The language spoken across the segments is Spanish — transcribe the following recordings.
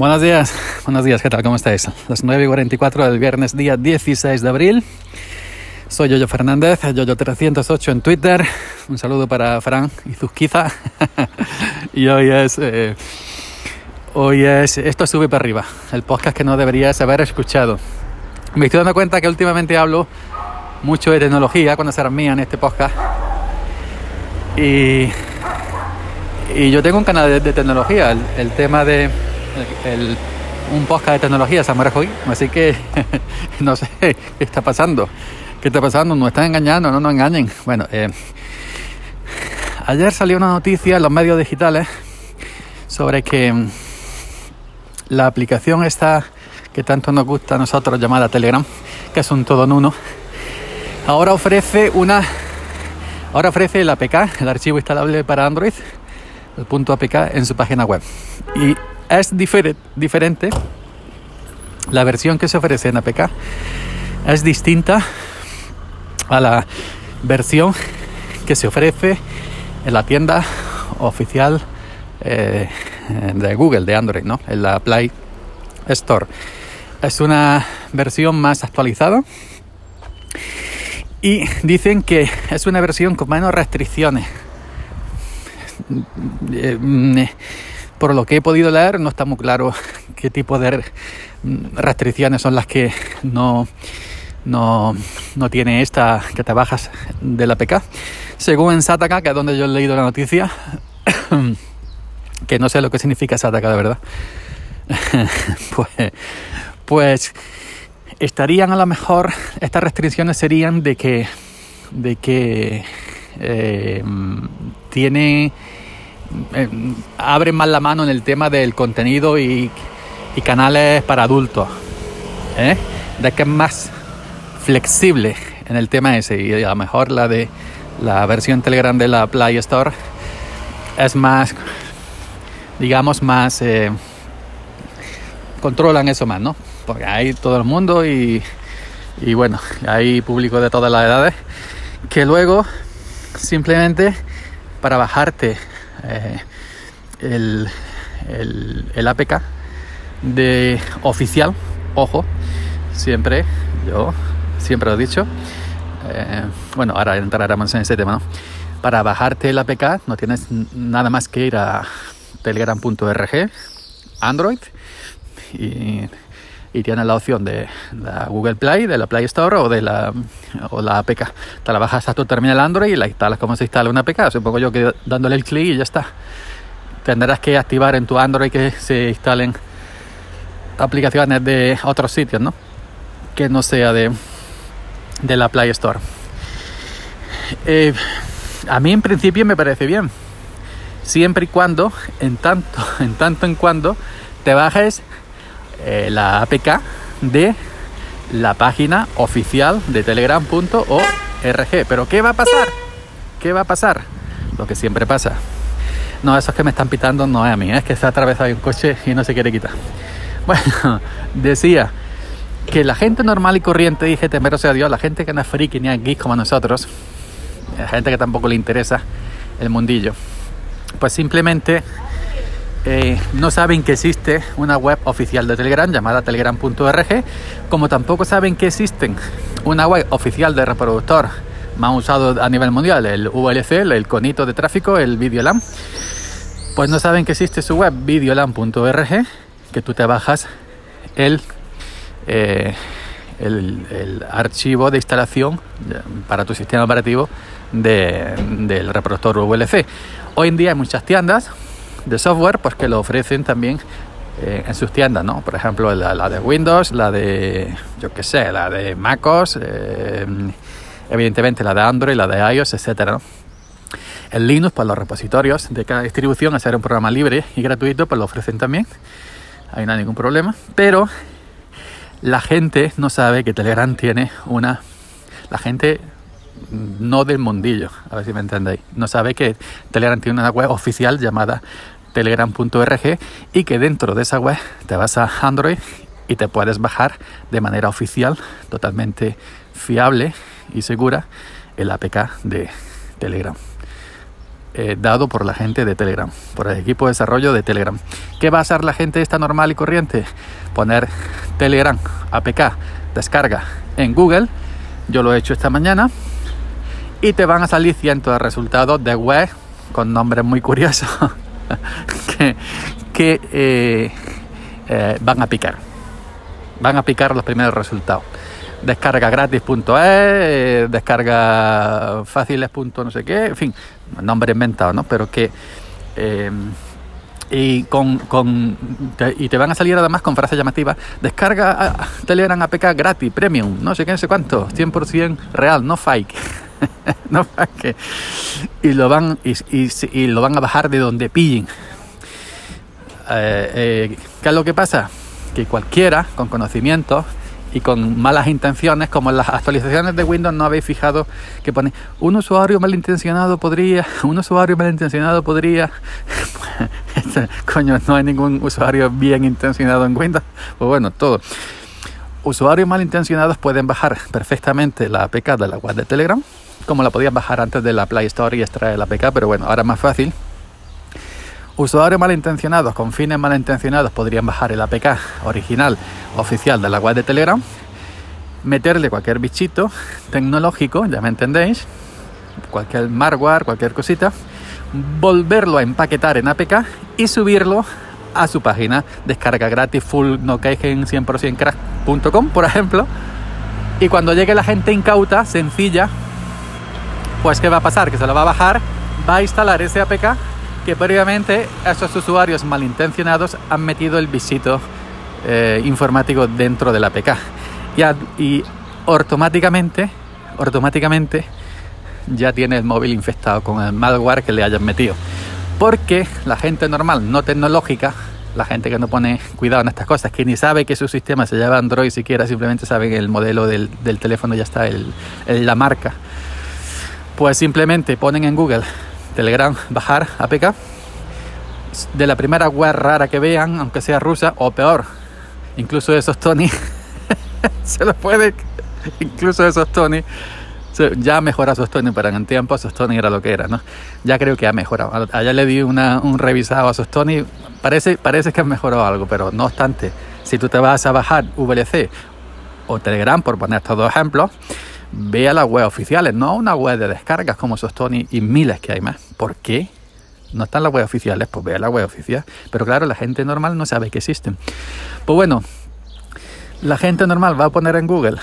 Buenos días, buenos días, ¿qué tal? ¿Cómo estáis? Las 9 y 44 del viernes, día 16 de abril. Soy Yoyo Fernández, Yoyo308 en Twitter. Un saludo para Fran y Zuzquiza. y hoy es. Eh, hoy es. Esto sube para arriba, el podcast que no deberías haber escuchado. Me estoy dando cuenta que últimamente hablo mucho de tecnología cuando será mía en este podcast. Y. Y yo tengo un canal de, tecnología, el tema de el, un podcast de tecnología, Samuel hoy así que no sé qué está pasando. ¿Qué está pasando? Nos están engañando, no nos engañen. Bueno, eh, ayer salió una noticia en los medios digitales sobre que mm, la aplicación esta que tanto nos gusta a nosotros llamada Telegram, que es un todo en uno, ahora ofrece una ahora ofrece el APK, el archivo instalable para Android, el punto APK en su página web. Y es diferente. La versión que se ofrece en APK es distinta a la versión que se ofrece en la tienda oficial eh, de Google, de Android, ¿no? en la Play Store. Es una versión más actualizada y dicen que es una versión con menos restricciones. Eh, mm, por lo que he podido leer, no está muy claro qué tipo de restricciones son las que no, no, no tiene esta que te bajas de la PK. Según en Sataka, que es donde yo he leído la noticia, que no sé lo que significa Sataka de verdad, pues, pues estarían a lo mejor, estas restricciones serían de que, de que eh, tiene eh, abren más la mano en el tema del contenido y, canales para adultos. ¿eh? De que es más flexible en el tema ese y a lo mejor la de la versión Telegram de la Play Store es más, digamos, más... Eh, controlan eso más, ¿no? Porque hay todo el mundo y, y bueno, hay público de todas las edades que luego simplemente para bajarte eh, el, el, APK de oficial, ojo, siempre, yo siempre lo he dicho, eh, bueno, ahora entraremos en ese tema, ¿no? Para bajarte el APK no tienes nada más que ir a telegram.org, Android, y, y, tienes la opción de la Google Play, de la Play Store o de la, o la APK. Te la bajas a tu terminal Android y la instalas como se instala una APK. Supongo yo que dándole el clic y ya está tendrás que activar en tu Android que se instalen aplicaciones de otros sitios, ¿no? Que no sea de, de la Play Store. Eh, a mí en principio me parece bien. Siempre y cuando, en tanto, en tanto en cuando, te bajes eh, la APK de la página oficial de telegram.org. Pero ¿qué va a pasar? ¿Qué va a pasar? Lo que siempre pasa no, esos que me están pitando no es a mí, es que se ha atravesado un coche y no se quiere quitar. Bueno, decía que la gente normal y corriente, dije, temero sea Dios, la gente que no es friki ni es geek como nosotros, la gente que tampoco le interesa el mundillo, pues simplemente eh, no saben que existe una web oficial de Telegram llamada telegram.org, como tampoco saben que existen una web oficial de reproductor más usado a nivel mundial, el VLC, el conito de tráfico, el Videolam pues no saben que existe su web videolan.org, que tú te bajas el, eh, el, archivo de instalación para tu sistema operativo del reproductor VLC. Hoy en día hay muchas tiendas de software pues que lo ofrecen también eh, en sus tiendas, ¿no? Por ejemplo, la, de Windows, la de, yo qué sé, la de MacOS, eh, evidentemente la de Android, la de iOS, etcétera, ¿no? El Linux, pues los repositorios de cada distribución, hacer un programa libre y gratuito, pues lo ofrecen también. Ahí no hay ningún problema. Pero la gente no sabe que Telegram tiene una... La gente no del mundillo, a ver si me entendéis. No sabe que Telegram tiene una web oficial llamada telegram.org y que dentro de esa web te vas a Android y te puedes bajar de manera oficial, totalmente fiable y segura, el APK de Telegram. eh, dado por la gente de Telegram, por el equipo de desarrollo de Telegram. ¿Qué va a hacer la gente esta normal y corriente? Poner Telegram APK descarga en Google. Yo lo he hecho esta mañana. Y te van a salir cientos de resultados de web con nombres muy curiosos que, eh, eh, van a picar. Van a picar los primeros resultados descarga gratis.es, eh, descarga fáciles. no sé qué, en fin, nombre inventado, ¿no? Pero que y con, con te, y te van a salir además con frases llamativas descarga ah, Telegram APK gratis premium no sé qué no sé cuánto 100% real no fake no fake y lo van y, y, lo van a bajar de donde pillen. Eh, ¿qué es lo que pasa? que cualquiera con conocimiento y con malas intenciones, como en las actualizaciones de Windows no habéis fijado que pone un usuario malintencionado podría, un usuario malintencionado podría, coño, no hay ningún usuario bien intencionado en Windows, pues bueno, todo. Usuarios malintencionados pueden bajar perfectamente la APK de la web de Telegram, como la podías bajar antes de la Play Store y extraer la APK, pero bueno, ahora es más fácil. Usuarios malintencionados con fines malintencionados podrían bajar el APK original oficial de la web de Telegram, meterle cualquier bichito tecnológico, ya me entendéis, cualquier malware, cualquier cosita, volverlo a empaquetar en APK y subirlo a su página. Descarga gratis full no 100% crack.com por ejemplo. Y cuando llegue la gente incauta sencilla pues qué va a pasar que se lo va a bajar va a instalar ese APK que previamente esos usuarios malintencionados han metido el visito eh, informático dentro de la APK y, automáticamente, automáticamente ya tiene el móvil infectado con el malware que le hayan metido. Porque la gente normal, no tecnológica, la gente que no pone cuidado en estas cosas, que ni sabe que su sistema se llama Android siquiera, simplemente sabe el modelo del, del teléfono ya está, el, la marca, pues simplemente ponen en Google Telegram bajar APK de la primera web rara que vean, aunque sea rusa o peor, incluso esos Tony se lo puede, incluso esos Tony ya mejora Tony pero en tiempo Tony era lo que era, ¿no? Ya creo que ha mejorado. Allá le di una, un revisado a Tony parece, parece que ha mejorado algo, pero no obstante, si tú te vas a bajar VLC o Telegram, por poner estos dos ejemplos, ve a las web oficiales, no a una web de descargas como Sostoni y miles que hay más. ¿Por qué? No están las web oficiales, pues ve a la web oficial. Pero claro, la gente normal no sabe que existen. Pues bueno, la gente normal va a poner en Google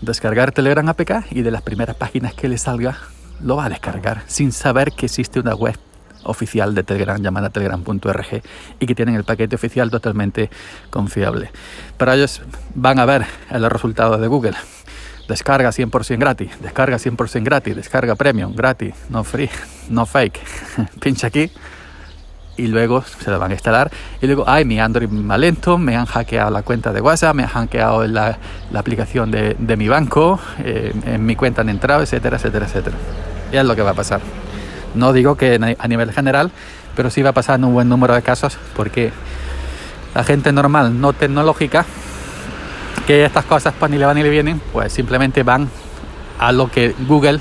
descargar Telegram APK y de las primeras páginas que le salga lo va a descargar sin saber que existe una web oficial de Telegram llamada telegram.org y que tienen el paquete oficial totalmente confiable. Pero ellos van a ver los resultados de Google Descarga 100% gratis, descarga 100% gratis, descarga premium gratis, no free, no fake. Pincha aquí y luego se lo van a instalar. Y luego, ay, mi Android va lento, me han hackeado la cuenta de WhatsApp, me han hackeado la, la aplicación de, de, mi banco, eh, en mi cuenta han entrado, etcétera, etcétera, etcétera. Y es lo que va a pasar. No digo que a nivel general, pero sí va a pasar en un buen número de casos porque la gente normal, no tecnológica, que estas cosas pues ni le van ni le vienen, pues simplemente van a lo que Google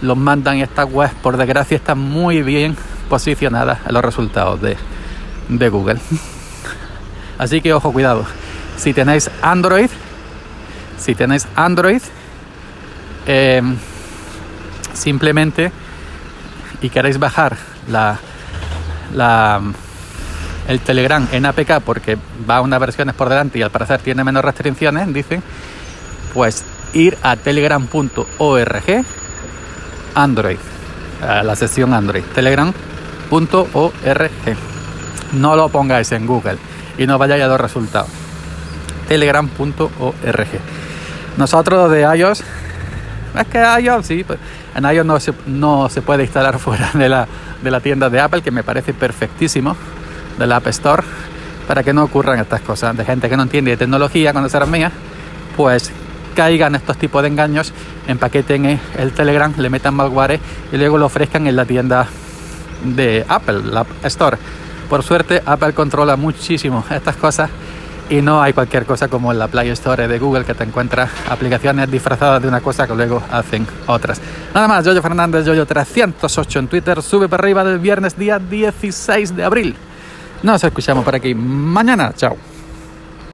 los mandan y estas webs por desgracia están muy bien posicionadas en los resultados de, de Google. Así que ojo, cuidado. Si tenéis Android, si tenéis Android, em, simplemente y queréis bajar la, la el Telegram en APK porque va a unas versiones por delante y al parecer tiene menos restricciones, dicen, pues ir a telegram.org Android, a la sesión Android, telegram.org. No lo pongáis en Google y no vayáis a los resultados. Telegram.org. Nosotros de iOS, es que iOS sí, en iOS no se, no se puede instalar fuera de la, de la tienda de Apple, que me parece perfectísimo del App Store para que no ocurran estas cosas de gente que no entiende de tecnología cuando serán mías, pues caigan estos tipos de engaños, empaqueten el Telegram, le metan malware y luego lo ofrezcan en la tienda de Apple, la App Store. Por suerte, Apple controla muchísimo estas cosas y no hay cualquier cosa como en la Play Store de Google que te encuentra aplicaciones disfrazadas de una cosa que luego hacen otras. Nada más, Yoyo Fernández, Yoyo308 en Twitter, sube para arriba del viernes día 16 de abril. Nos escuchamos por aquí mañana, chao.